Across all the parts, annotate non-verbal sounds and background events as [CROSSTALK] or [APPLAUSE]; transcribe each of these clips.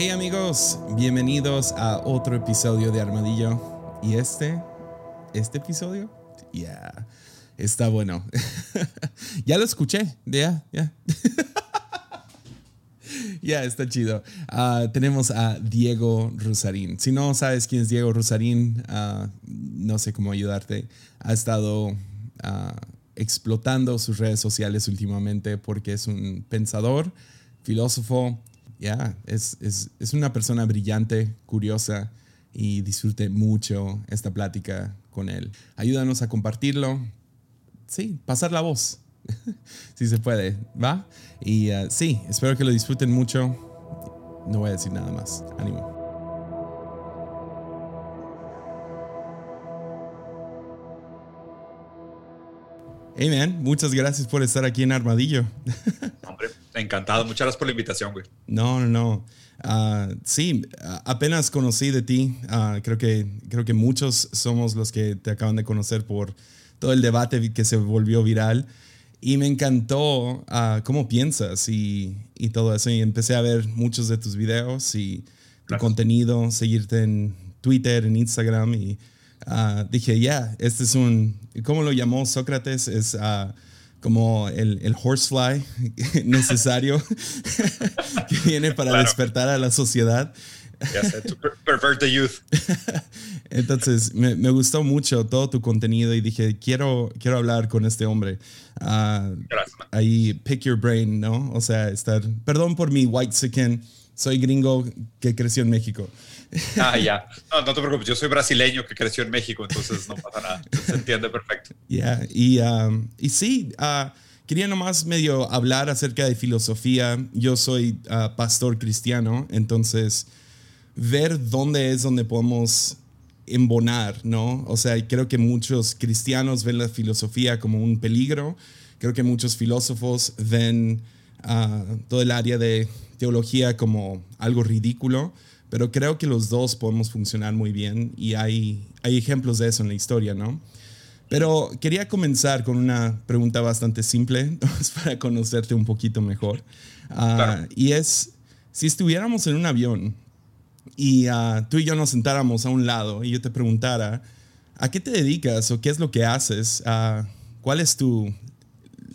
Hey amigos, bienvenidos a otro episodio de Armadillo. ¿Y este? ¿Este episodio? Ya, está bueno. [LAUGHS] ya lo escuché, ya, ya. [LAUGHS] Ya, está chido. Ah, tenemos a Diego Rusarín. Si no sabes quién es Diego Rusarín, ah, no sé cómo ayudarte. Ha estado ah, explotando sus redes sociales últimamente porque es un pensador, filósofo. Ya, es, es, es una persona brillante, curiosa y disfrute mucho esta plática con él. Ayúdanos a compartirlo. Sí, pasar la voz. [LAUGHS] si se puede, ¿va? Y uh, sí, espero que lo disfruten mucho. No voy a decir nada más. Ánimo. Hey man, muchas gracias por estar aquí en Armadillo. [LAUGHS] Hombre, encantado. Muchas gracias por la invitación, güey. No, no, no. Uh, sí, apenas conocí de ti. Uh, creo, que, creo que muchos somos los que te acaban de conocer por todo el debate que se volvió viral. Y me encantó uh, cómo piensas y, y, todo eso. Y empecé a ver muchos de tus videos y tu contenido, seguirte en Twitter, en Instagram. Y uh, dije, ya, este es un, ¿cómo lo llamó Sócrates? Es uh, como el, el, horsefly [LAUGHS] necesario [LAUGHS] que viene para claro. despertar a la sociedad. Yes, to pervert the youth. [LAUGHS] Entonces, me, me, gustó mucho todo tu contenido y dije, quiero, quiero hablar con este hombre. Uh, ahí, pick your brain, ¿no? O sea, estar, perdón por mi white skin, soy gringo que creció en México. [LAUGHS] Ah, ya. No, no te preocupes, yo soy brasileño que creció en México, entonces no pasa nada. Se entiende perfecto. [LAUGHS] Yeah. y, um, y sí, uh, quería nomás medio hablar acerca de filosofía. Yo soy uh, pastor cristiano, entonces ver dónde es donde podemos embonar, ¿no? O sea, creo que muchos cristianos ven la filosofía como un peligro, creo que muchos filósofos ven uh, todo el área de teología como algo ridículo, pero creo que los dos podemos funcionar muy bien y hay, hay ejemplos de eso en la historia, ¿no? Pero quería comenzar con una pregunta bastante simple [LAUGHS] para conocerte un poquito mejor. Uh, claro. Y es, si estuviéramos en un avión y uh, tú y yo nos sentáramos a un lado y yo te preguntara, ¿a qué te dedicas o qué es lo que haces? Uh, ¿Cuál es tu,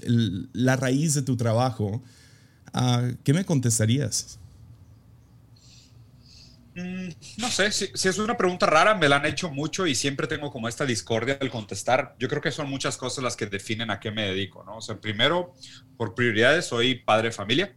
el, la raíz de tu trabajo? ¿Qué me contestarías? Mm, no sé, si, es una pregunta rara, me la han hecho mucho y siempre tengo como esta discordia al contestar. Yo creo que son muchas cosas las que definen a qué me dedico, ¿no? O sea, primero, por prioridades, soy padre de familia.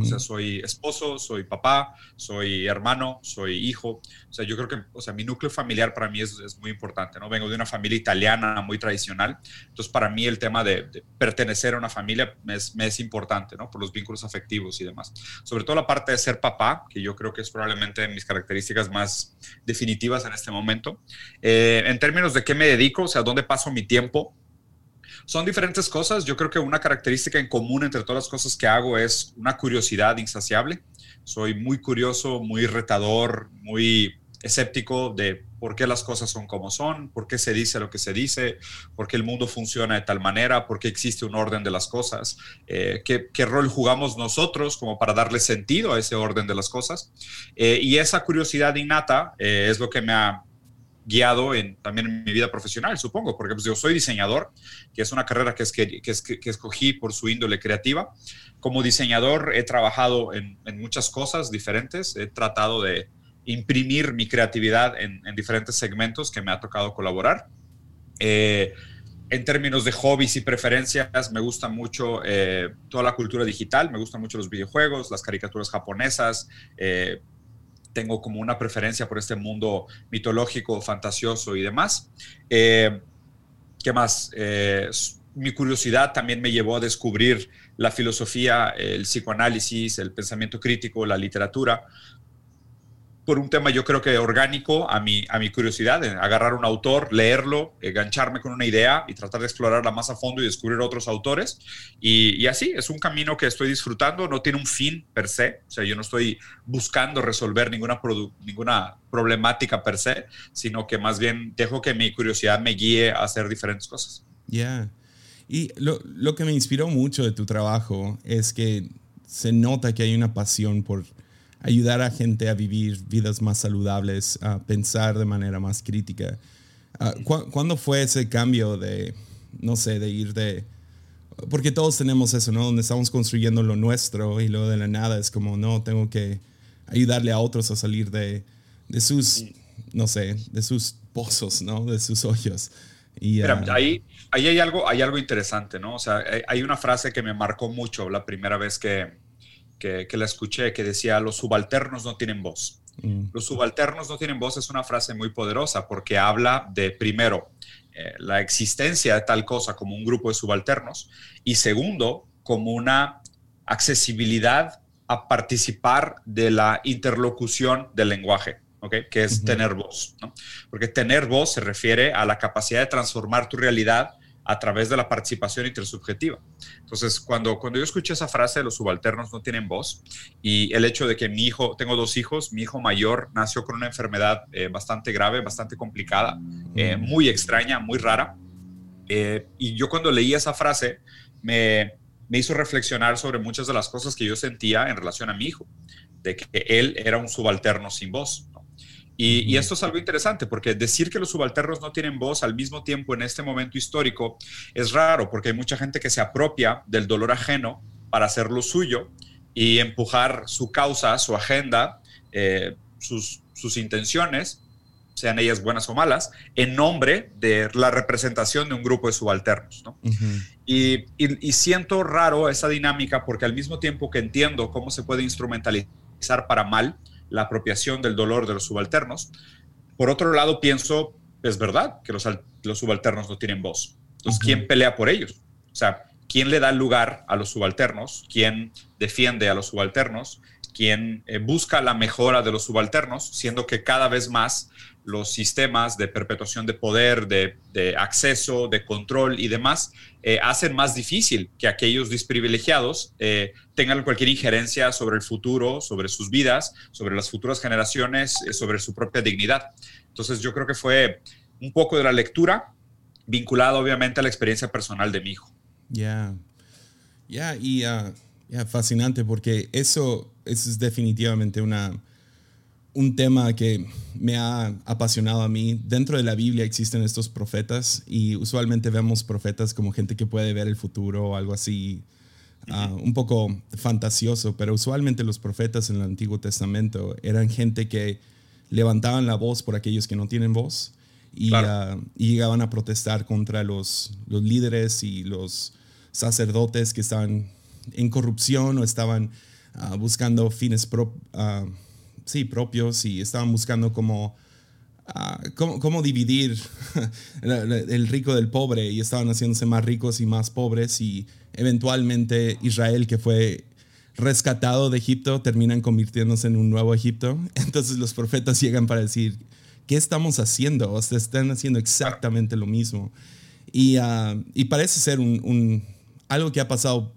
O sea, soy esposo, soy papá, soy hermano, soy hijo. O sea, yo creo que, o sea, mi núcleo familiar para mí es, es muy importante, ¿no? Vengo de una familia italiana muy tradicional. Entonces, para mí el tema de, de pertenecer a una familia me es, me es, importante, ¿no? Por los vínculos afectivos y demás. Sobre todo la parte de ser papá, que yo creo que es probablemente mis características más definitivas en este momento. Eh, en términos de qué me dedico, o sea, dónde paso mi tiempo, son diferentes cosas. Yo creo que una característica en común entre todas las cosas que hago es una curiosidad insaciable. Soy muy curioso, muy retador, muy escéptico de por qué las cosas son como son, por qué se dice lo que se dice, por qué el mundo funciona de tal manera, por qué existe un orden de las cosas, eh, qué, rol jugamos nosotros como para darle sentido a ese orden de las cosas. Eh, y esa curiosidad innata eh, es lo que me ha guiado en, también en mi vida profesional, supongo, porque pues, yo soy diseñador, que es una carrera que, es, que, que, es, que, escogí por su índole creativa. Como diseñador he trabajado en, en, muchas cosas diferentes, he tratado de imprimir mi creatividad en, en diferentes segmentos que me ha tocado colaborar. Eh, en términos de hobbies y preferencias, me gusta mucho eh, toda la cultura digital, me gustan mucho los videojuegos, las caricaturas japonesas, eh, tengo como una preferencia por este mundo mitológico, fantasioso y demás. Eh, ¿Qué más? Eh, mi curiosidad también me llevó a descubrir la filosofía, el psicoanálisis, el pensamiento crítico, la literatura, por un tema yo creo que orgánico a mi, a mi curiosidad, agarrar un autor, leerlo, engancharme con una idea y tratar de explorarla más a fondo y descubrir otros autores. Y, así, es un camino que estoy disfrutando, no tiene un fin per se, o sea, yo no estoy buscando resolver ninguna, ninguna problemática per se, sino que más bien dejo que mi curiosidad me guíe a hacer diferentes cosas. Ya. Y lo, lo que me inspiró mucho de tu trabajo es que se nota que hay una pasión por ayudar a gente a vivir vidas más saludables, a pensar de manera más crítica. Ah, ¿Cuándo fue ese cambio de, no sé, de ir de... Porque todos tenemos eso, ¿no? Donde estamos construyendo lo nuestro y luego de la nada es como, no, tengo que ayudarle a otros a salir de, de sus, no sé, de sus pozos, ¿no? De sus hoyos. Y, Mira, ah, ahí, ahí hay, algo, hay algo interesante, ¿no? O sea, hay una frase que me marcó mucho la primera vez que, que, la escuché que decía, los subalternos no tienen voz. Mm. Los subalternos no tienen voz es una frase muy poderosa porque habla de, primero, eh, la existencia de tal cosa como un grupo de subalternos y segundo, como una accesibilidad a participar de la interlocución del lenguaje. ¿okay? que es tener voz, ¿no? porque tener voz se refiere a la capacidad de transformar tu realidad a través de la participación intersubjetiva. Entonces, cuando, cuando yo escuché esa frase de los subalternos no tienen voz y el hecho de que mi hijo, tengo dos hijos, mi hijo mayor nació con una enfermedad eh, bastante grave, bastante complicada, eh, muy extraña, muy rara. Eh, y yo cuando leí esa frase me, me hizo reflexionar sobre muchas de las cosas que yo sentía en relación a mi hijo, de que él era un subalterno sin voz. Y, esto es algo interesante porque decir que los subalternos no tienen voz al mismo tiempo en este momento histórico es raro porque hay mucha gente que se apropia del dolor ajeno para hacer lo suyo y empujar su causa, su agenda, eh, sus, sus intenciones, sean ellas buenas o malas, en nombre de la representación de un grupo de subalternos. y, y siento raro esa dinámica porque al mismo tiempo que entiendo cómo se puede instrumentalizar para mal, la apropiación del dolor de los subalternos. Por otro lado, pienso, es verdad que los, los subalternos no tienen voz. Entonces, ¿quién pelea por ellos? O sea, ¿quién le da lugar a los subalternos? ¿Quién defiende a los subalternos? ¿Quién eh, busca la mejora de los subalternos? Siendo que cada vez más los sistemas de perpetuación de poder, de, acceso, de control y demás, eh, hacen más difícil que aquellos desprivilegiados eh, tengan cualquier injerencia sobre el futuro, sobre sus vidas, sobre las futuras generaciones, eh, sobre su propia dignidad. Entonces yo creo que fue un poco de la lectura vinculado obviamente a la experiencia personal de mi hijo. Ya, ya, y uh, fascinante porque eso, eso es definitivamente una un tema que me ha apasionado a mí. Dentro de la Biblia existen estos profetas y usualmente vemos profetas como gente que puede ver el futuro o algo así, ah, un poco fantasioso, pero usualmente los profetas en el Antiguo Testamento eran gente que levantaban la voz por aquellos que no tienen voz y, ah, llegaban a protestar contra los, los líderes y los sacerdotes que estaban en corrupción o estaban ah, buscando fines propios sí, propios y estaban buscando cómo, ah, cómo, dividir [LAUGHS] el rico del pobre y estaban haciéndose más ricos y más pobres y eventualmente Israel que fue rescatado de Egipto terminan convirtiéndose en un nuevo Egipto. [LAUGHS] Entonces los profetas llegan para decir, ¿qué estamos haciendo? O sea, están haciendo exactamente lo mismo. Y, ah, y parece ser un, algo que ha pasado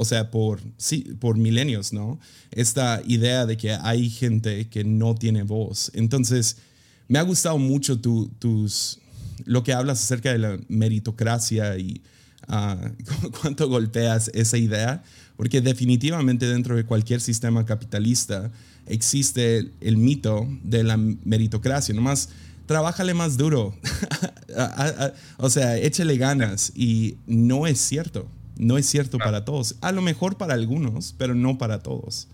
o sea, por, sí, por milenios, ¿no? Esta idea de que hay gente que no tiene voz. Entonces, me ha gustado mucho tu, tus, lo que hablas acerca de la meritocracia y [LAUGHS] uh, cuánto golpeas esa idea, porque definitivamente dentro de cualquier sistema capitalista existe el mito de la meritocracia, nomás trabájale más duro, [LAUGHS] o sea, échale ganas y no es cierto. No es cierto para todos. A lo mejor para algunos, pero no para todos.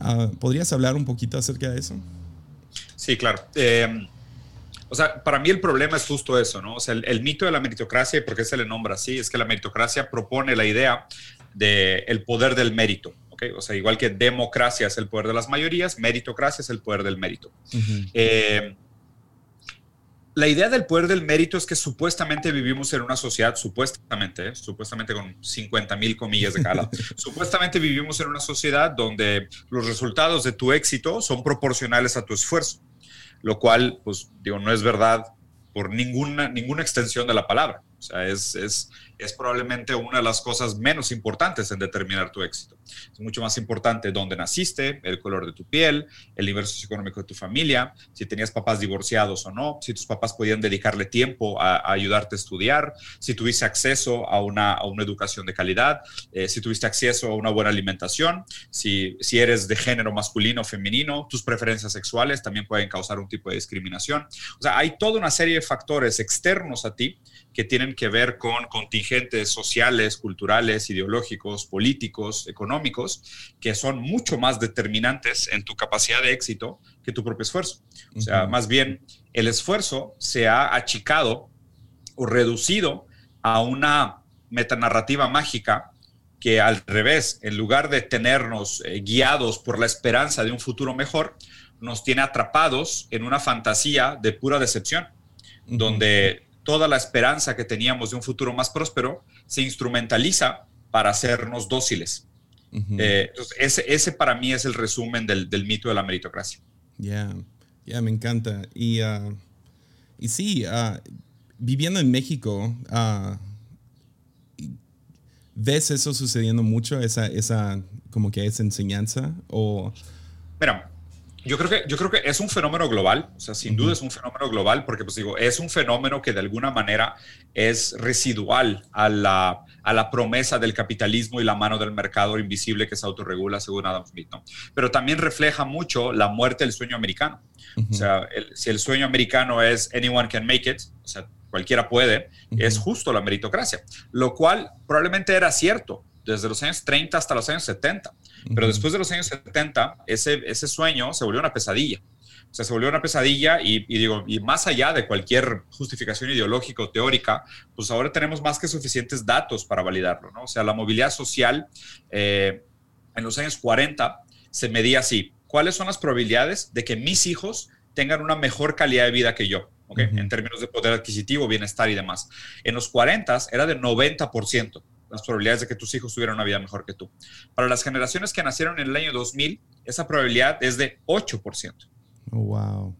Ah, ¿Podrías hablar un poquito acerca de eso? Sí, claro. Eh, o sea, para mí el problema es justo eso, ¿no? O sea, el, mito de la meritocracia, y por qué se le nombra así, es que la meritocracia propone la idea del el poder del mérito. ¿okay? O sea, igual que democracia es el poder de las mayorías, meritocracia es el poder del mérito la idea del poder del mérito es que supuestamente vivimos en una sociedad, supuestamente, ¿eh? supuestamente con 50 mil comillas de cada [LAUGHS] supuestamente vivimos en una sociedad donde los resultados de tu éxito son proporcionales a tu esfuerzo, lo cual, pues, digo, no es verdad por ninguna, ninguna extensión de la palabra. O sea, es, es, es probablemente una de las cosas menos importantes en determinar tu éxito. Es mucho más importante dónde naciste, el color de tu piel, el nivel socioeconómico de tu familia, si tenías papás divorciados o no, si tus papás podían dedicarle tiempo a, ayudarte a estudiar, si tuviste acceso a una, a una educación de calidad, eh, si tuviste acceso a una buena alimentación, si, si eres de género masculino o femenino, tus preferencias sexuales también pueden causar un tipo de discriminación. O sea, hay toda una serie de factores externos a ti que tienen que ver con contingentes sociales, culturales, ideológicos, políticos, económicos, que son mucho más determinantes en tu capacidad de éxito que tu propio esfuerzo. O sea, más bien el esfuerzo se ha achicado o reducido a una metanarrativa mágica que al revés, en lugar de tenernos eh, guiados por la esperanza de un futuro mejor, nos tiene atrapados en una fantasía de pura decepción, donde toda la esperanza que teníamos de un futuro más próspero se instrumentaliza para hacernos dóciles. Eh, ese, ese, para mí es el resumen del, mito de la meritocracia. Ya, ya, me encanta. Y, uh, y sí, uh, viviendo en México, uh, ¿ves eso sucediendo mucho, esa, esa, como que esa enseñanza? O... Mira, yo creo, que, yo creo que es un fenómeno global, o sea, sin duda es un fenómeno global, porque pues digo, es un fenómeno que de alguna manera es residual a la, a la promesa del capitalismo y la mano del mercado invisible que se autorregula, según Adam Smith, ¿no? Pero también refleja mucho la muerte del sueño americano. O sea, si el sueño americano es anyone can make it, o sea, cualquiera puede, es justo la meritocracia, lo cual probablemente era cierto desde los años 30 hasta los años 70. Pero después de los años 70, ese, ese sueño se volvió una pesadilla. O sea, se volvió una pesadilla y, digo, y más allá de cualquier justificación ideológica o teórica, pues ahora tenemos más que suficientes datos para validarlo, ¿no? O sea, la movilidad social eh, en los años 40 se medía así. ¿Cuáles son las probabilidades de que mis hijos tengan una mejor calidad de vida que yo? ¿okay? En términos de poder adquisitivo, bienestar y demás. En los 40 era de 90% las probabilidades de que tus hijos tuvieran una vida mejor que tú. Para las generaciones que nacieron en el año 2000, esa probabilidad es de 8%. wow.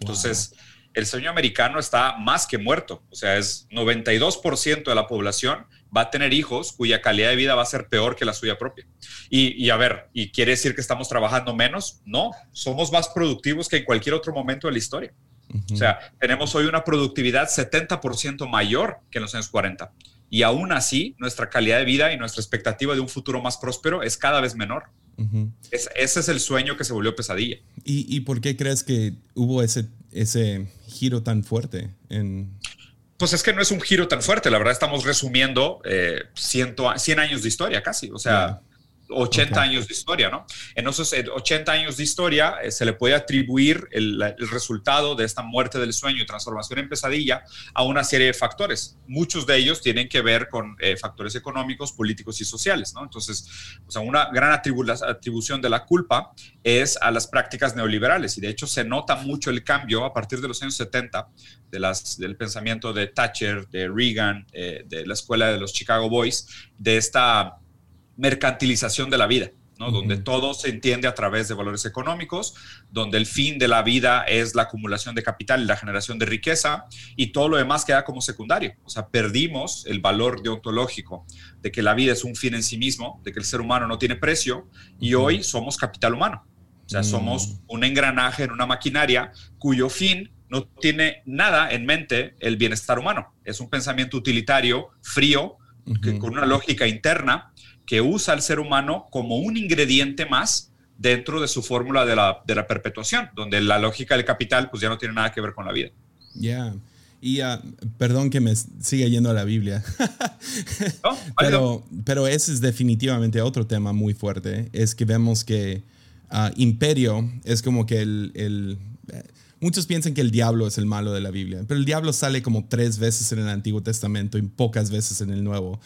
Entonces, el sueño americano está más que muerto. O sea, es 92% de la población va a tener hijos cuya calidad de vida va a ser peor que la suya propia. Y, a ver, ¿y quiere decir que estamos trabajando menos? No, somos más productivos que en cualquier otro momento de la historia. O sea, tenemos hoy una productividad 70% mayor que en los años 40 y aún así nuestra calidad de vida y nuestra expectativa de un futuro más próspero es cada vez menor. ese es el sueño que se volvió pesadilla. ¿Y, por qué crees que hubo ese, ese giro tan fuerte en... Pues es que no es un giro tan fuerte, la verdad estamos resumiendo eh, 100, años de historia casi, o sea... 80 años de historia, ¿no? En esos 80 años de historia eh, se le puede atribuir el, resultado de esta muerte del sueño y transformación en pesadilla a una serie de factores. Muchos de ellos tienen que ver con eh, factores económicos, políticos y sociales, ¿no? Entonces, o sea, una gran atribución de la culpa es a las prácticas neoliberales y de hecho se nota mucho el cambio a partir de los años 70 de las, del pensamiento de Thatcher, de Reagan, eh, de la escuela de los Chicago Boys, de esta mercantilización de la vida, ¿no? donde todo se entiende a través de valores económicos, donde el fin de la vida es la acumulación de capital y la generación de riqueza, y todo lo demás queda como secundario. O sea, perdimos el valor deontológico de que la vida es un fin en sí mismo, de que el ser humano no tiene precio, y hoy somos capital humano. O sea, somos mm. un engranaje en una maquinaria cuyo fin no tiene nada en mente el bienestar humano. Es un pensamiento utilitario, frío, con una lógica interna que usa al ser humano como un ingrediente más dentro de su fórmula de la, de la perpetuación, donde la lógica del capital pues ya no tiene nada que ver con la vida. Ya. Y uh, perdón que me siga yendo a la Biblia. [LAUGHS] pero, pero ese es definitivamente otro tema muy fuerte. Es que vemos que uh, imperio es como que el, el eh, Muchos piensan que el diablo es el malo de la Biblia, pero el diablo sale como tres veces en el Antiguo Testamento y pocas veces en el Nuevo.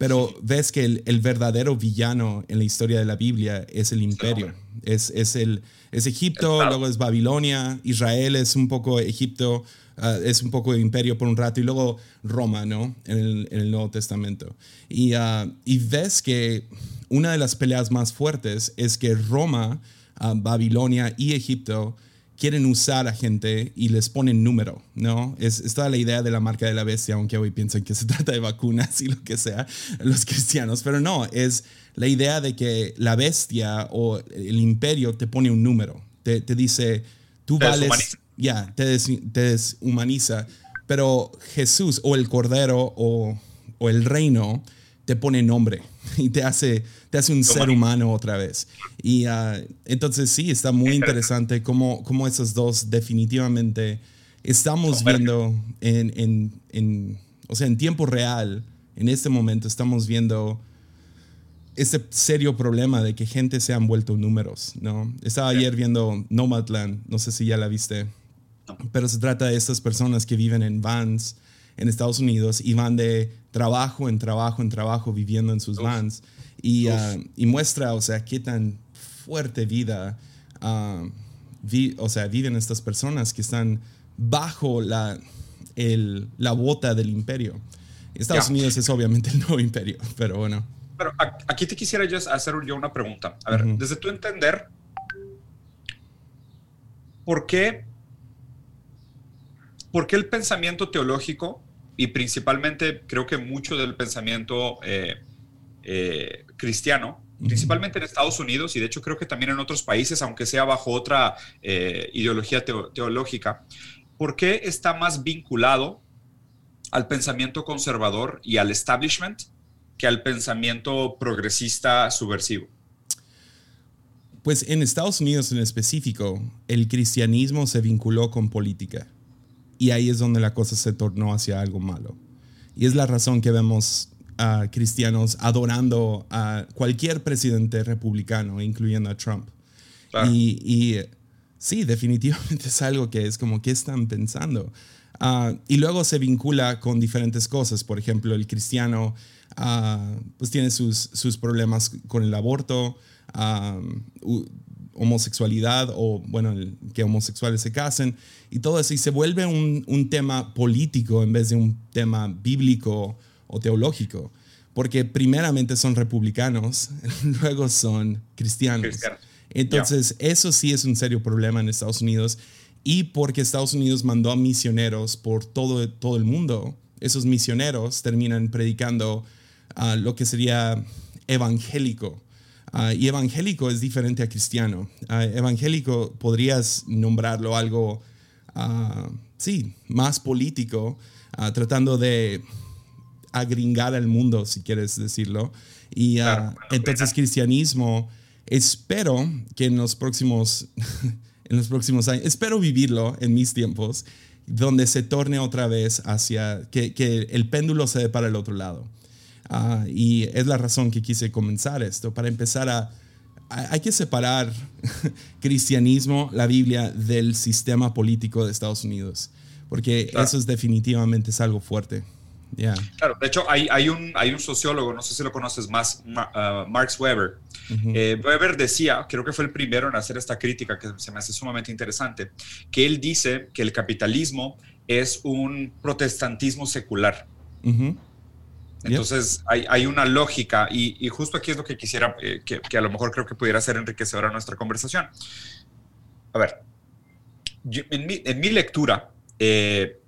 Pero ves que el, verdadero villano en la historia de la Biblia es el imperio. Es, es, el, es Egipto, luego es Babilonia, Israel es un poco Egipto, ah, es un poco imperio por un rato, y luego Roma, ¿no? En el, Nuevo Testamento. Y, ah, y, ves que una de las peleas más fuertes es que Roma, ah, Babilonia y Egipto quieren usar a gente y les ponen número, ¿no? Es, es, toda la idea de la marca de la bestia, aunque hoy piensan que se [LAUGHS] trata de vacunas y lo que sea, los cristianos, pero no, es la idea de que la bestia o el imperio te pone un número, te, te dice, tú vales, ya, te, te, deshumaniza, pero Jesús o el Cordero o, o el reino te pone nombre y te hace, te hace un ser humano otra vez. Y uh, entonces sí, está muy interesante cómo, cómo esos dos definitivamente estamos viendo en, en, en, o sea, en tiempo real, en este momento estamos viendo este serio problema de que gente se han vuelto números, ¿no? Estaba ayer viendo Nomadland, no sé si ya la viste, pero se trata de estas personas que viven en vans en Estados Unidos y van de trabajo en trabajo en trabajo viviendo en sus vans y, uh, y, muestra, o sea, qué tan fuerte vida, uh, vi, o sea, viven estas personas que están bajo la, el, la bota del imperio. Estados yeah. Unidos es obviamente el nuevo imperio, pero bueno. Pero aquí te quisiera yo hacer yo una pregunta. A ver, uh -huh. desde tu entender, ¿por qué, ¿por qué el pensamiento teológico y principalmente creo que mucho del pensamiento eh, eh, cristiano, principalmente en Estados Unidos y de hecho creo que también en otros países, aunque sea bajo otra eh, ideología teo teológica, ¿por qué está más vinculado al pensamiento conservador y al establishment que al pensamiento progresista subversivo? Pues en Estados Unidos en específico, el cristianismo se vinculó con política. Y ahí es donde la cosa se tornó hacia algo malo. Y es la razón que vemos cristianos adorando a cualquier presidente republicano, incluyendo a Trump. Claro. Y, y, sí, definitivamente [LAUGHS] es algo que es como, ¿qué están pensando? Uh, y luego se vincula con diferentes cosas. Por ejemplo, el cristiano uh, pues tiene sus, sus problemas con el aborto, uh, homosexualidad o, bueno, el, que homosexuales se casen y todo eso. Y se vuelve un, un, tema político en vez de un tema bíblico o teológico. Porque primeramente son republicanos, [LAUGHS] luego son cristianos. Cristiano. Entonces, yeah. eso sí es un serio problema en Estados Unidos. Y porque Estados Unidos mandó a misioneros por todo, todo el mundo, esos misioneros terminan predicando uh, lo que sería evangélico Uh, y evangélico es diferente a cristiano. Uh, evangélico podrías nombrarlo algo, sí, más político, tratando de agringar al mundo, si quieres decirlo. Y claro, entonces cristianismo, espero que en los próximos, [LAUGHS] en los próximos años, espero vivirlo en mis tiempos, donde se torne otra vez hacia, que, que el péndulo se dé para el otro lado. Uh, y es la razón que quise comenzar esto, para empezar a... Hay que separar [LAUGHS] cristianismo, la Biblia, del sistema político de Estados Unidos, porque claro. eso es definitivamente es algo fuerte. Yeah. Claro, de hecho hay, hay, un, hay un sociólogo, no sé si lo conoces más, uh, Marx Weber. Uh -huh. eh, Weber decía, creo que fue el primero en hacer esta crítica que se me hace sumamente interesante, que él dice que el capitalismo es un protestantismo secular. Uh -huh. Entonces hay, hay, una lógica y, y, justo aquí es lo que quisiera, eh, que, que, a lo mejor creo que pudiera ser enriquecedora nuestra conversación. A ver, yo, en, mi, en, mi, lectura, eh,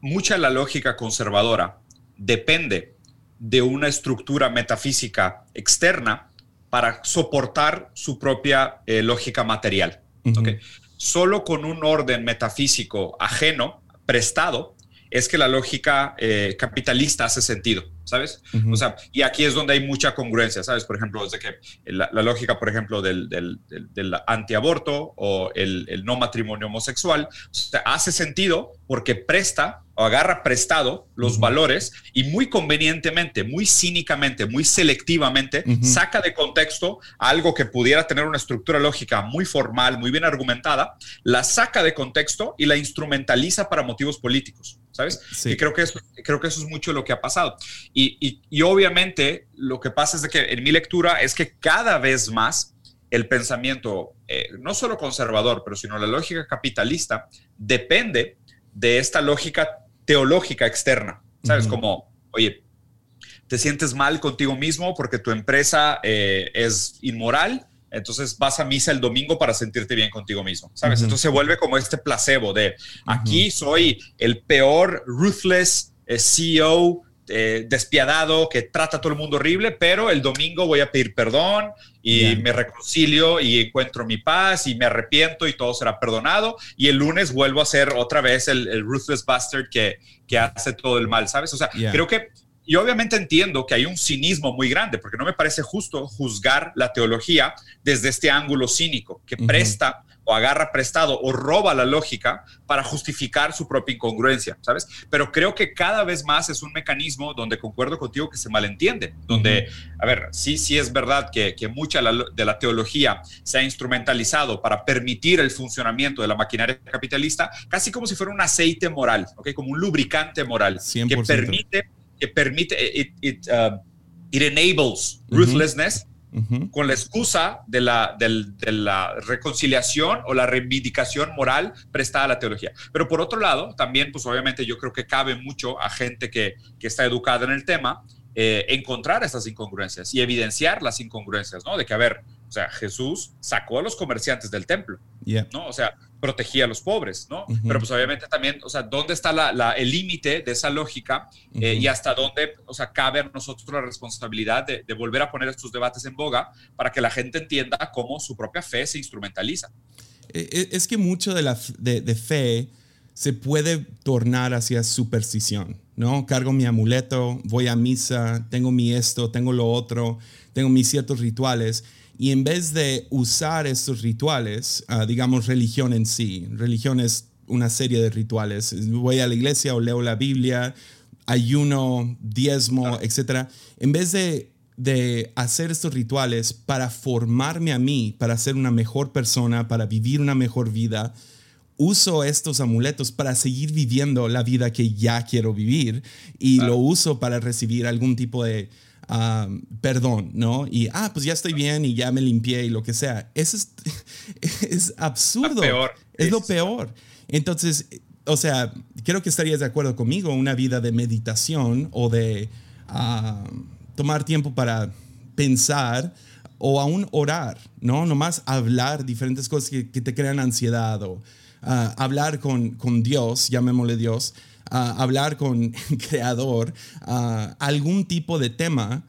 mucha de la lógica conservadora depende de una estructura metafísica externa para soportar su propia eh, lógica material. Uh -huh. ¿okay? Solo con un orden metafísico ajeno, prestado, es que la lógica eh, capitalista hace sentido. ¿sabes? Uh -huh. O sea, y aquí es donde hay mucha congruencia, ¿sabes? Por ejemplo, desde que la, la lógica, por ejemplo, del, del, del, del antiaborto o el, el, no matrimonio homosexual, o sea, hace sentido porque presta agarra prestado los uh -huh. valores y muy convenientemente, muy cínicamente, muy selectivamente, uh -huh. saca de contexto algo que pudiera tener una estructura lógica muy formal, muy bien argumentada, la saca de contexto y la instrumentaliza para motivos políticos. ¿sabes? Sí. Y creo que, eso, creo que eso es mucho lo que ha pasado. Y, y, y, obviamente lo que pasa es de que en mi lectura es que cada vez más el pensamiento, eh, no solo conservador, pero sino la lógica capitalista, depende de esta lógica teológica externa, ¿sabes? Uh -huh. Como, oye, te sientes mal contigo mismo porque tu empresa eh, es inmoral entonces vas a misa el domingo para sentirte bien contigo mismo, ¿sabes? Entonces se vuelve como este placebo de aquí soy el peor ruthless eh, CEO eh, despiadado que trata a todo el mundo horrible, pero el domingo voy a pedir perdón y me reconcilio y encuentro mi paz y me arrepiento y todo será perdonado. Y el lunes vuelvo a ser otra vez el, ruthless bastard que, que hace todo el mal, ¿sabes? O sea, creo que y obviamente entiendo que hay un cinismo muy grande, porque no me parece justo juzgar la teología desde este ángulo cínico, que presta o agarra prestado o roba la lógica para justificar su propia incongruencia, ¿sabes? Pero creo que cada vez más es un mecanismo donde concuerdo contigo que se malentiende, donde, a ver, sí, sí es verdad que, que mucha de la teología se ha instrumentalizado para permitir el funcionamiento de la maquinaria capitalista, casi como si fuera un aceite moral, ¿ok? Como un lubricante moral que permite que permite, it, it, uh, enables ruthlessness con la excusa de la, de la reconciliación o la reivindicación moral prestada a la teología. Pero por otro lado, también, pues obviamente yo creo que cabe mucho a gente que, que está educada en el tema eh, encontrar estas incongruencias y evidenciar las incongruencias, ¿no? De que, a ver, o sea, Jesús sacó a los comerciantes del templo, ¿no? O sea, protegía a los pobres, ¿no? Pero pues obviamente también, o sea, ¿dónde está la, el límite de esa lógica eh, y hasta dónde, o sea, cabe a nosotros la responsabilidad de, volver a poner estos debates en boga para que la gente entienda cómo su propia fe se instrumentaliza? E, e, es que mucho de la de, fe se puede tornar hacia superstición, ¿no? Cargo mi amuleto, voy a misa, tengo mi esto, tengo lo otro, tengo mis ciertos rituales y en vez de usar estos rituales, ah, digamos religión en sí, religión es una serie de rituales, voy a la iglesia o leo la Biblia, ayuno, diezmo, etc. En vez de, de hacer estos rituales para formarme a mí, para ser una mejor persona, para vivir una mejor vida, uso estos amuletos para seguir viviendo la vida que ya quiero vivir y lo uso para recibir algún tipo de perdón, ¿no? Y, ah, pues ya estoy bien y ya me limpié y lo que sea. Eso es, [LAUGHS] es absurdo. Es lo peor. Entonces, o sea, creo que estarías de acuerdo conmigo, una vida de meditación o de tomar tiempo para pensar o aún orar, ¿no? Nomás hablar diferentes cosas que, te crean ansiedad o ah, hablar con, con Dios, llamémosle Dios, hablar con [LAUGHS] el creador, algún tipo de tema,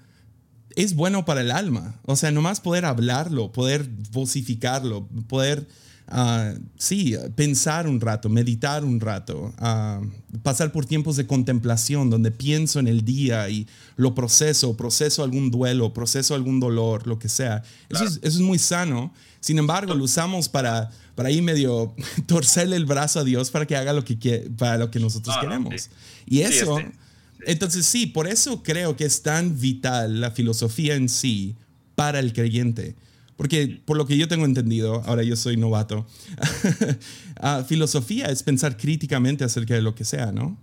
es bueno para el alma. O sea, nomás poder hablarlo, poder vocificarlo, poder, uh, sí, pensar un rato, meditar un rato, pasar por tiempos de contemplación donde pienso en el día y lo proceso, proceso algún duelo, proceso algún dolor, lo que sea. Eso, es, eso es muy sano. Sin embargo, lo usamos para para ahí medio [LAUGHS] torcerle el brazo a Dios para que haga lo que, para lo que nosotros queremos. Y eso, entonces sí, por eso creo que es tan vital la filosofía en sí para el creyente. Porque por lo que yo tengo entendido, ahora yo soy novato, [LAUGHS] ah, filosofía es pensar críticamente acerca de lo que sea, ¿no?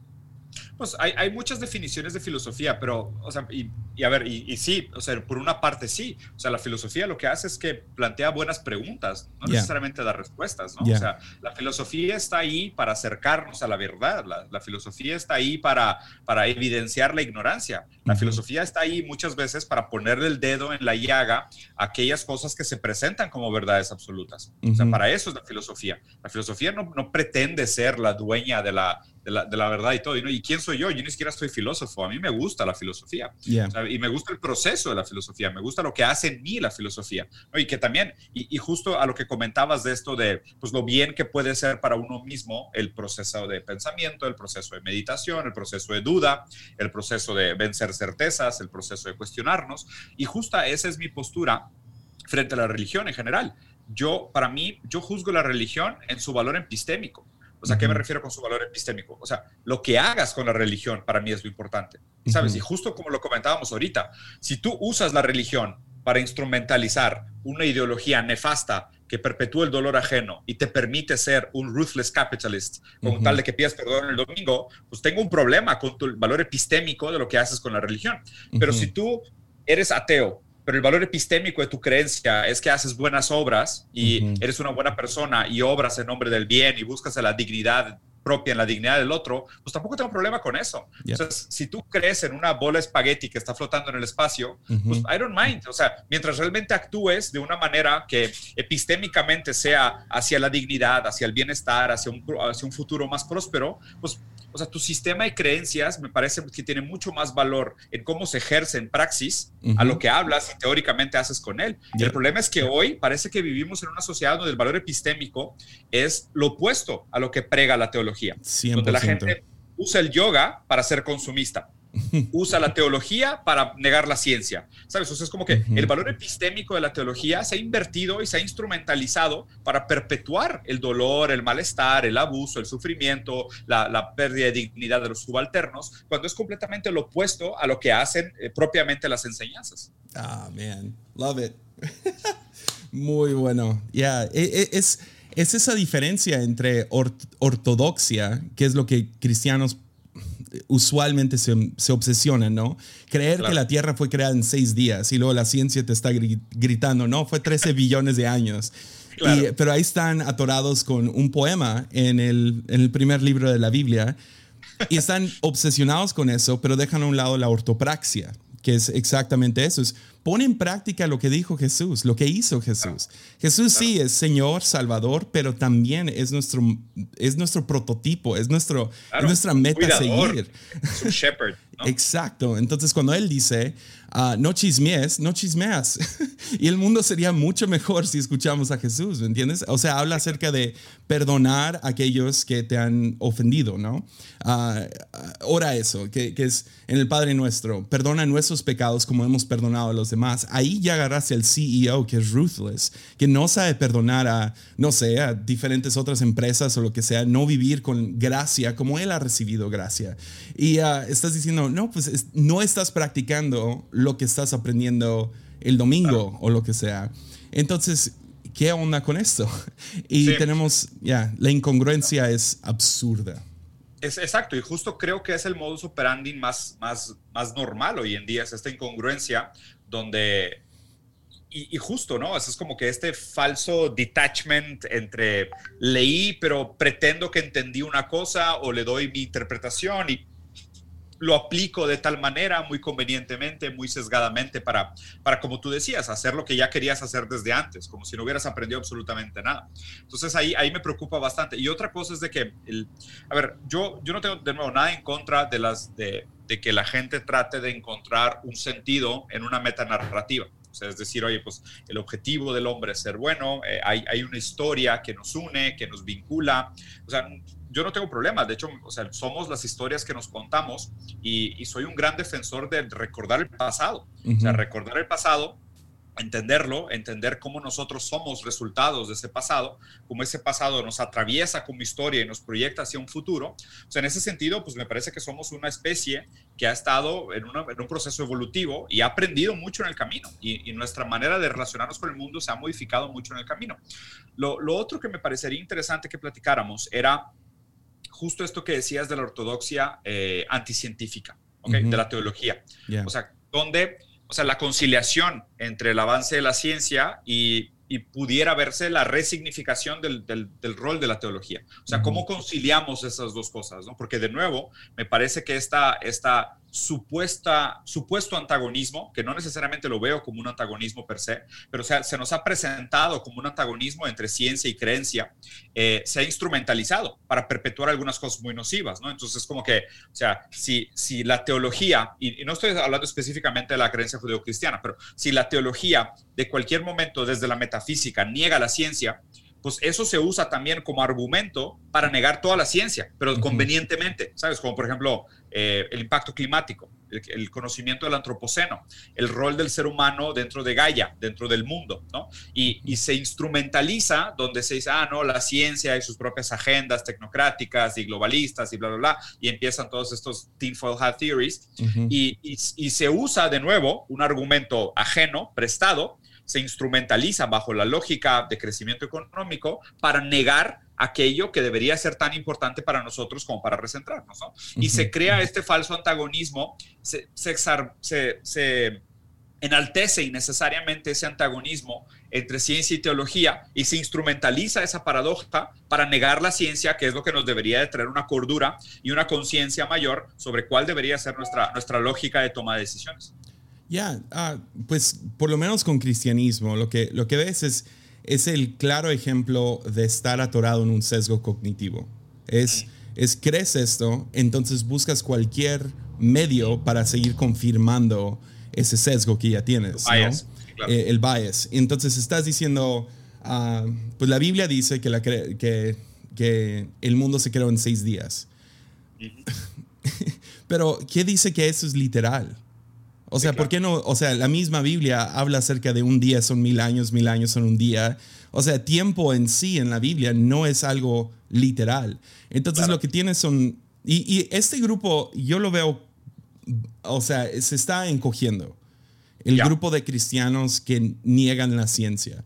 Pues hay, muchas definiciones de filosofía, pero, o sea, y, a ver, y, sí, o sea, por una parte sí, o sea, la filosofía lo que hace es que plantea buenas preguntas, no necesariamente da respuestas, ¿no? O sea, la filosofía está ahí para acercarnos a la verdad, la, filosofía está ahí para, para evidenciar la ignorancia, la filosofía está ahí muchas veces para ponerle el dedo en la llaga a aquellas cosas que se presentan como verdades absolutas. O sea, para eso es la filosofía. La filosofía no, no pretende ser la dueña de la, de la, de la verdad y todo. ¿Y, ¿Y quién soy yo? Yo ni siquiera soy filósofo. A mí me gusta la filosofía. Y me gusta el proceso de la filosofía. Me gusta lo que hace en mí la filosofía. Y que también, y, justo a lo que comentabas de esto de pues, lo bien que puede ser para uno mismo el proceso de pensamiento, el proceso de meditación, el proceso de duda, el proceso de vencer certezas, el proceso de cuestionarnos. Y justo esa es mi postura frente a la religión en general. Yo, para mí, yo juzgo la religión en su valor epistémico. O sea, ¿a qué me refiero con su valor epistémico? O sea, lo que hagas con la religión para mí es lo importante. ¿Sabes? Y justo como lo comentábamos ahorita, si tú usas la religión para instrumentalizar una ideología nefasta que perpetúa el dolor ajeno y te permite ser un ruthless capitalist, con tal de que pidas perdón el domingo, pues tengo un problema con tu valor epistémico de lo que haces con la religión. Pero si tú eres ateo pero el valor epistémico de tu creencia es que haces buenas obras y eres una buena persona y obras en nombre del bien y buscas la dignidad propia en la dignidad del otro, pues tampoco tengo problema con eso. Entonces, si tú crees en una bola espagueti que está flotando en el espacio, pues I don't mind. O sea, mientras realmente actúes de una manera que epistémicamente sea hacia la dignidad, hacia el bienestar, hacia un, hacia un futuro más próspero, pues o sea, tu sistema de creencias me parece que tiene mucho más valor en cómo se ejerce en praxis a lo que hablas y teóricamente haces con él. Y el problema es que hoy parece que vivimos en una sociedad donde el valor epistémico es lo opuesto a lo que prega la teología. 100%. Donde la gente usa el yoga para ser consumista usa la teología para negar la ciencia. ¿Sabes? O sea, es como que el valor epistémico de la teología se ha invertido y se ha instrumentalizado para perpetuar el dolor, el malestar, el abuso, el sufrimiento, la, pérdida de dignidad de los subalternos, cuando es completamente lo opuesto a lo que hacen eh, propiamente las enseñanzas. Ah, man, love it. [LAUGHS] Muy bueno. Ya, e, e, es, es esa diferencia entre ortodoxia, que es lo que cristianos usualmente se, se obsesionan, ¿no? Creer que la Tierra fue creada en seis días y luego la ciencia te está gritando, no, fue 13 [LAUGHS] billones de años. pero ahí están atorados con un poema en el, en el primer libro de la Biblia y están obsesionados con eso, pero dejan a un lado la ortopraxia, que es exactamente eso. Es pone en práctica lo que dijo Jesús, lo que hizo Jesús. Jesús sí es Señor, Salvador, pero también es nuestro, es nuestro prototipo, es, nuestro, nuestra meta a seguir. Es un shepherd. [LAUGHS] Exacto. Entonces, cuando Él dice, ah, no chismees, no chismeas. [LAUGHS] y el mundo sería mucho mejor si escuchamos a Jesús, ¿me entiendes? O sea, habla acerca de perdonar a aquellos que te han ofendido, ¿no? Uh, ora eso, que, es en el Padre Nuestro, perdona nuestros pecados como hemos perdonado a los demás más. Ahí ya agarraste al CEO que es ruthless, que no sabe perdonar a, no sé, a diferentes otras empresas o lo que sea, no vivir con gracia como él ha recibido gracia. Y estás diciendo, no, pues no estás practicando que estás aprendiendo el domingo o lo que sea. Entonces, ¿qué onda con esto? [LAUGHS] Y tenemos, ya, la incongruencia es absurda. Es, exacto, y justo creo que es el modus operandi más, más, más normal hoy en día, es esta incongruencia donde, y, justo, ¿no? es como que este falso detachment entre leí, pero pretendo que entendí una cosa o le doy mi interpretación y lo aplico de tal manera, muy convenientemente, muy sesgadamente, para, para, como tú decías, hacer lo que ya querías hacer desde antes, como si no hubieras aprendido absolutamente nada. Entonces ahí, ahí me preocupa bastante. Y otra cosa es de que, el, a ver, yo, yo no tengo de nuevo nada en contra de, las, de, de que la gente trate de encontrar un sentido en una metanarrativa. O sea, es decir, oye, pues el objetivo del hombre es ser bueno, eh, hay, hay, una historia que nos une, que nos vincula. O sea, yo no tengo problema, de hecho, o sea, somos las historias que nos contamos y, soy un gran defensor de recordar el pasado. O sea, recordar el pasado entenderlo, entender cómo nosotros somos resultados de ese pasado, cómo ese pasado nos atraviesa como historia y nos proyecta hacia un futuro. O sea, en ese sentido, pues me parece que somos una especie que ha estado en, un proceso evolutivo y ha aprendido mucho en el camino y, nuestra manera de relacionarnos con el mundo se ha modificado mucho en el camino. Lo, otro que me parecería interesante que platicáramos era justo esto que decías de la ortodoxia eh, anticientífica, ¿okay? de la teología. O sea, donde o sea, la conciliación entre el avance de la ciencia y, pudiera verse la resignificación del, del, rol de la teología. O sea, ¿cómo conciliamos esas dos cosas? ¿no? Porque de nuevo, me parece que esta, esta supuesta, supuesto antagonismo, que no necesariamente lo veo como un antagonismo per se, pero sea, se nos ha presentado como un antagonismo entre ciencia y creencia, eh, se ha instrumentalizado para perpetuar algunas cosas muy nocivas, ¿no? Entonces, como que, o sea, si, si la teología, y, no estoy hablando específicamente de la creencia judeocristiana, pero si la teología de cualquier momento desde la metafísica niega la ciencia, pues eso se usa también como argumento para negar toda la ciencia, pero convenientemente, ¿sabes? Como por ejemplo eh, el impacto climático, el, conocimiento del antropoceno, el rol del ser humano dentro de Gaia, dentro del mundo, ¿no? Y, se instrumentaliza donde se dice, ah, no, la ciencia y sus propias agendas tecnocráticas y globalistas y bla, bla, bla, y empiezan todos estos tinfoil hat theories, y, y se usa de nuevo un argumento ajeno, prestado, se instrumentaliza bajo la lógica de crecimiento económico para negar aquello que debería ser tan importante para nosotros como para recentrarnos. ¿no? Y se crea este falso antagonismo, se, se, enaltece innecesariamente ese antagonismo entre ciencia y teología y se instrumentaliza esa paradoja para negar la ciencia, que es lo que nos debería de traer una cordura y una conciencia mayor sobre cuál debería ser nuestra, nuestra lógica de toma de decisiones. Ya, ah, pues por lo menos con cristianismo, lo que, lo que ves es, es el claro ejemplo de estar atorado en un sesgo cognitivo. Es, es crees esto, entonces buscas cualquier medio para seguir confirmando ese sesgo que ya tienes. Eh, el bias. Entonces estás diciendo, ah, pues la Biblia dice que, la que, que el mundo se creó en seis días. [LAUGHS] Pero, ¿qué dice que eso es literal? O sea, ¿por qué no? O sea, la misma Biblia habla acerca de un día son mil años, mil años son un día. O sea, tiempo en sí en la Biblia no es algo literal. Entonces lo que tienes son... Y, y, este grupo yo lo veo, o sea, se está encogiendo el grupo de cristianos que niegan la ciencia.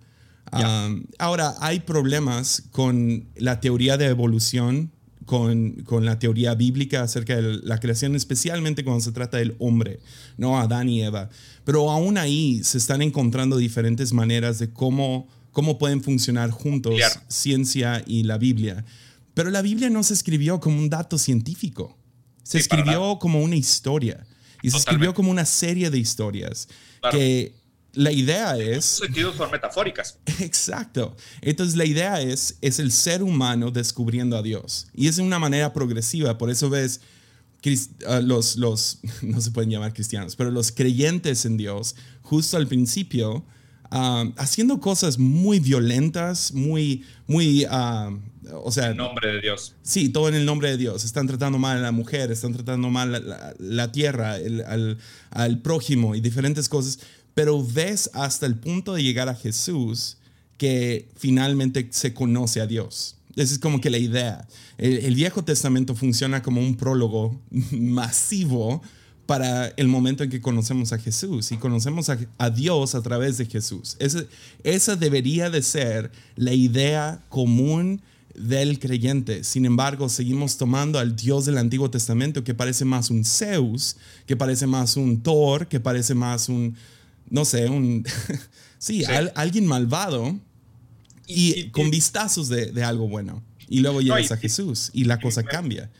ahora, hay problemas con la teoría de evolución, con, con, la teoría bíblica acerca de la creación, especialmente cuando se trata del hombre, no Adán y Eva. Pero aún ahí se están encontrando diferentes maneras de cómo, cómo pueden funcionar juntos ciencia y la Biblia. Pero la Biblia no se escribió como un dato científico, se escribió como una historia. Y se escribió como una serie de historias que la idea es... En sentidos son metafóricas. [LAUGHS] Exacto. Entonces la idea es, es el ser humano descubriendo a Dios. Y es de una manera progresiva. Por eso ves ah, los, los, [LAUGHS] no se pueden llamar cristianos, pero los creyentes en Dios, justo al principio, ah, haciendo cosas muy violentas, muy, muy, uh, o sea... En nombre de Dios. Sí, todo en el nombre de Dios. Están tratando mal a la mujer, están tratando mal la, tierra, al, al prójimo y diferentes cosas pero ves hasta el punto de llegar a Jesús que finalmente se conoce a Dios. Esa es como que la idea. El, Viejo Testamento funciona como un prólogo [LAUGHS] masivo para el momento en que conocemos a Jesús y conocemos a, Dios a través de Jesús. Esa, debería de ser la idea común del creyente. Sin embargo, seguimos tomando al Dios del Antiguo Testamento que parece más un Zeus, que parece más un Thor, que parece más un, no sé, un, [LAUGHS] sí, alguien malvado y, con vistazos de, algo bueno. Y luego llegas a Jesús y la cosa cambia.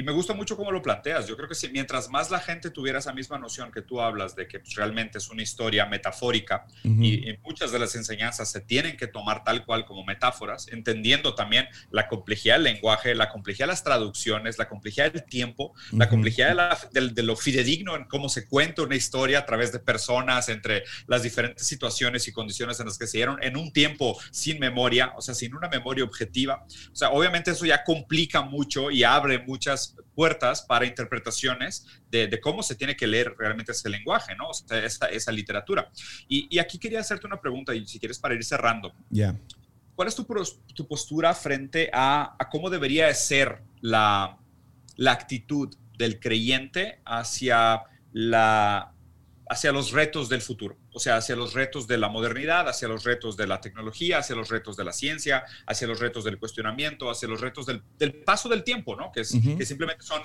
Y me gusta mucho cómo lo planteas. Yo creo que si, mientras más la gente tuviera esa misma noción que tú hablas de que pues, realmente es una historia metafórica y, muchas de las enseñanzas se tienen que tomar tal cual como metáforas, entendiendo también la complejidad del lenguaje, la complejidad de las traducciones, la complejidad del tiempo, la complejidad de, lo fidedigno en cómo se cuenta una historia a través de personas, entre las diferentes situaciones y condiciones en las que se dieron en un tiempo sin memoria, o sea, sin una memoria objetiva. O sea, obviamente eso ya complica mucho y abre muchas puertas para interpretaciones de, cómo se tiene que leer realmente ese lenguaje, ¿no? O sea, esa, literatura. Y, aquí quería hacerte una pregunta, y si quieres para ir cerrando. Ya. ¿Cuál es tu, tu, postura frente a, cómo debería ser la, la actitud del creyente hacia la hacia los retos del futuro, o sea, hacia los retos de la modernidad, hacia los retos de la tecnología, hacia los retos de la ciencia, hacia los retos del cuestionamiento, hacia los retos del, paso del tiempo, ¿no? Que, es, que simplemente son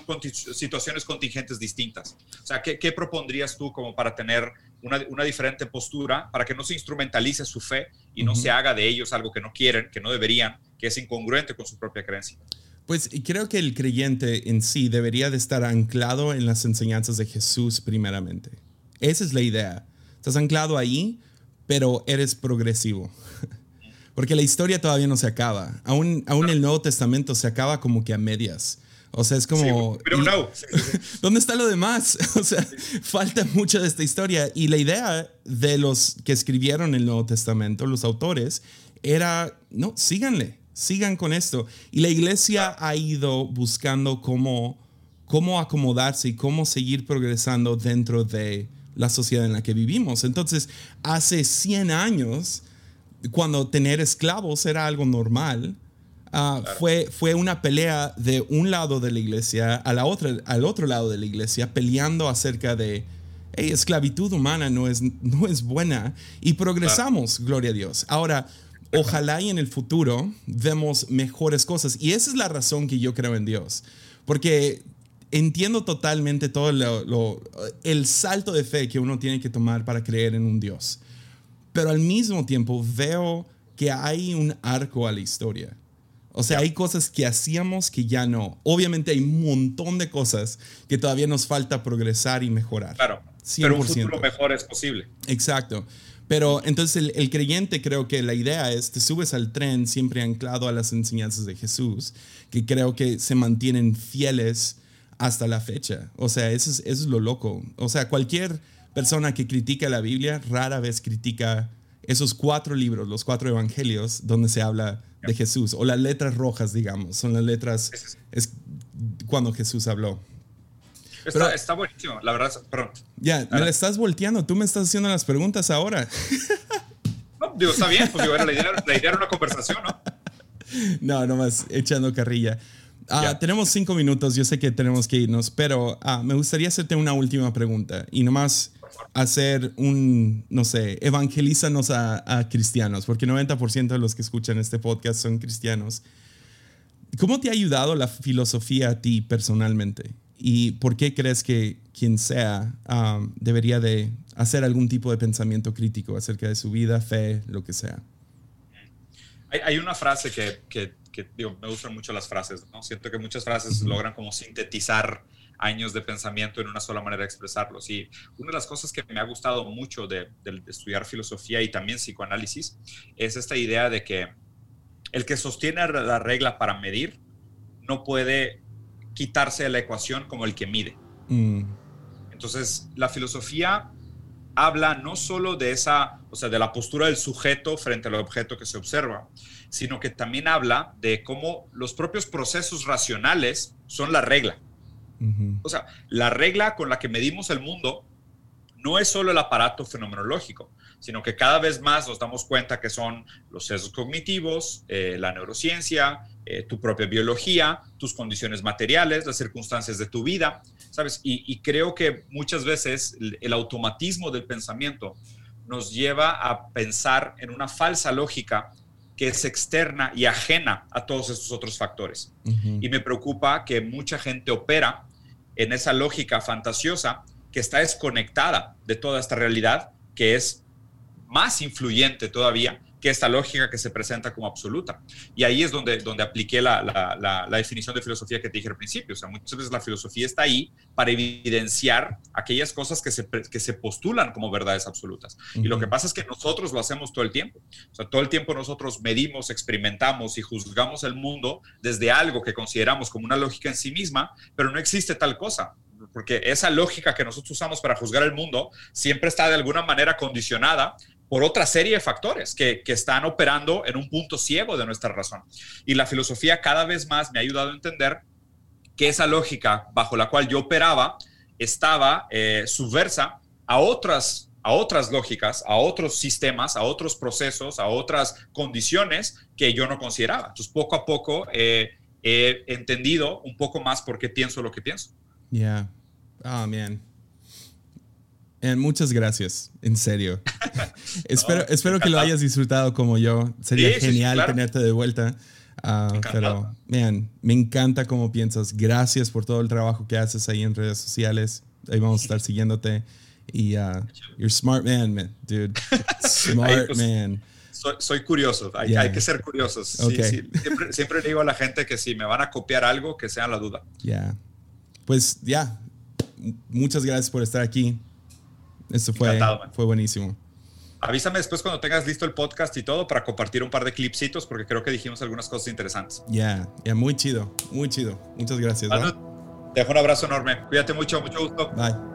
situaciones contingentes distintas. O sea, ¿qué, propondrías tú como para tener una, diferente postura, para que no se instrumentalice su fe y no se haga de ellos algo que no quieren, que no deberían, que es incongruente con su propia creencia? Pues creo que el creyente en sí debería de estar anclado en las enseñanzas de Jesús primeramente. Esa es la idea. Estás anclado ahí, pero eres progresivo. [LAUGHS] Porque la historia todavía no se acaba. Aún, aún el Nuevo Testamento se acaba como que a medias. O sea, es como... pero no. [LAUGHS] ¿Dónde está lo demás? [LAUGHS] O sea, falta mucho de esta historia. Y la idea de los que escribieron el Nuevo Testamento, los autores, era, no, síganle, sigan con esto. Y la iglesia ha ido buscando cómo, cómo acomodarse y cómo seguir progresando dentro de la sociedad en la que vivimos. Entonces, hace 100 años, cuando tener esclavos era algo normal, ah, fue, fue una pelea de un lado de la iglesia a la otra, al otro lado de la iglesia, peleando acerca de, hey, esclavitud humana no es, no es buena y progresamos, gloria a Dios. Ahora, ojalá y en el futuro vemos mejores cosas y esa es la razón que yo creo en Dios, porque entiendo totalmente todo lo, el salto de fe que uno tiene que tomar para creer en un Dios. Pero al mismo tiempo veo que hay un arco a la historia. O sea, hay cosas que hacíamos que ya no. Obviamente hay un montón de cosas que todavía nos falta progresar y mejorar. Claro. 100%. Pero un futuro mejor es posible. Exacto. Pero entonces el, creyente creo que la idea es, te subes al tren siempre anclado a las enseñanzas de Jesús, que creo que se mantienen fieles hasta la fecha. O sea, eso es, eso es lo loco. O sea, cualquier persona que critica la Biblia rara vez critica esos cuatro libros, los cuatro evangelios, donde se habla de Jesús, o las letras rojas, digamos, son las letras, es cuando Jesús habló. Está, está buenísimo, la verdad, perdón. Ya, me la estás volteando, tú me estás haciendo las preguntas ahora. [LAUGHS] No, digo, está bien, pues digo, la, idea, era una conversación, ¿no? [LAUGHS] No, nomás echando carrilla. Ah, tenemos cinco minutos, yo sé que tenemos que irnos, pero ah, me gustaría hacerte una última pregunta y nomás hacer un, no sé, evangelízanos a, a cristianos, porque 90% de los que escuchan este podcast son cristianos. ¿Cómo te ha ayudado la filosofía a ti personalmente? ¿Y por qué crees que quien sea um, debería de hacer algún tipo de pensamiento crítico acerca de su vida, fe, lo que sea? Hay, una frase que, que, que digo, me gustan mucho las frases, ¿no? Siento que muchas frases logran como sintetizar años de pensamiento en una sola manera de expresarlos. Y una de las cosas que me ha gustado mucho de, de estudiar filosofía y también psicoanálisis es esta idea de que el que sostiene la regla para medir no puede quitarse de la ecuación como el que mide. Mm. Entonces, la filosofía habla no solo de esa, o sea, de la postura del sujeto frente al objeto que se observa, sino que también habla de cómo los propios procesos racionales son la regla. O sea, la regla con la que medimos el mundo no es solo el aparato fenomenológico, sino que cada vez más nos damos cuenta que son los sesgos cognitivos, eh, la neurociencia, eh, tu propia biología, tus condiciones materiales, las circunstancias de tu vida, ¿sabes? Y, creo que muchas veces el, automatismo del pensamiento nos lleva a pensar en una falsa lógica que es externa y ajena a todos estos otros factores. Y me preocupa que mucha gente opera en esa lógica fantasiosa que está desconectada de toda esta realidad, que es más influyente todavía que esta lógica que se presenta como absoluta. Y ahí es donde, donde apliqué la, la, la, definición de filosofía que te dije al principio. O sea, muchas veces la filosofía está ahí para evidenciar aquellas cosas que se, que se postulan como verdades absolutas. Y lo que pasa es que nosotros lo hacemos todo el tiempo. O sea, todo el tiempo nosotros medimos, experimentamos y juzgamos el mundo desde algo que consideramos como una lógica en sí misma, pero no existe tal cosa porque esa lógica que nosotros usamos para juzgar el mundo siempre está de alguna manera condicionada por otra serie de factores que, están operando en un punto ciego de nuestra razón. Y la filosofía cada vez más me ha ayudado a entender que esa lógica bajo la cual yo operaba estaba eh, subversa a otras, a otras lógicas, a otros sistemas, a otros procesos, a otras condiciones que yo no consideraba. Entonces, poco a poco he entendido un poco más por qué pienso lo que pienso. Yeah. Oh, man muchas gracias, en serio. [LAUGHS] espero espero que lo hayas disfrutado como yo. Sería genial tenerte de vuelta. Ah, pero, man, me encanta cómo piensas. Gracias por todo el trabajo que haces ahí en redes sociales. Ahí vamos a estar [LAUGHS] siguiéndote. Y uh, you're smart man, man, dude. [LAUGHS] Smart pues, man. Soy, curioso, hay, que ser curiosos. Siempre, siempre, digo a la gente que si me van a copiar algo, que sea la duda. Ya. Pues ya, muchas gracias por estar aquí. Eso fue, fue buenísimo. Avísame después cuando tengas listo el podcast y todo para compartir un par de clipsitos porque creo que dijimos algunas cosas interesantes. Ya, ya, muy chido, muy chido. Muchas gracias. Te dejo un abrazo enorme. Cuídate mucho, mucho gusto. Bye.